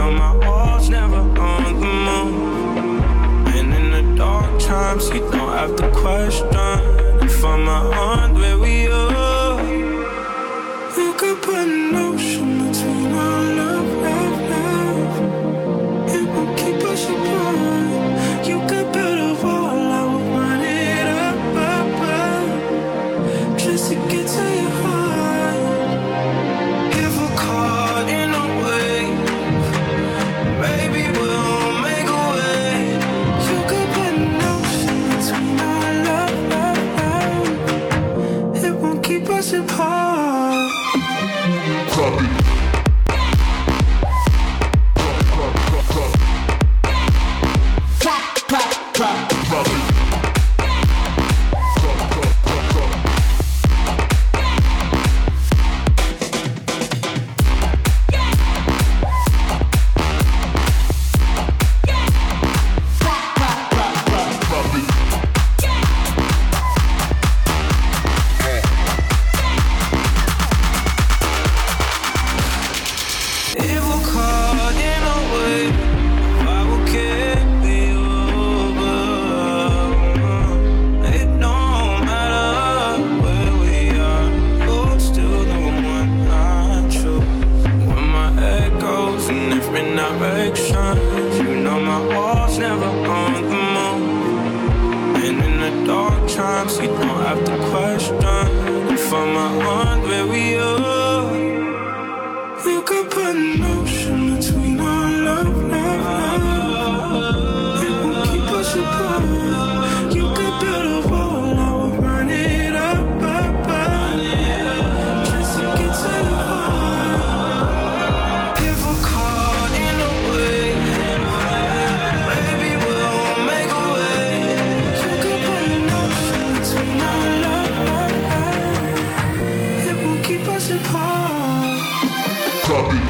know my walls never on the moon. And in the dark times, you don't have to question if I'm around where we times, so you don't have to question. If I'm around where we are, you could put an ocean between. I'll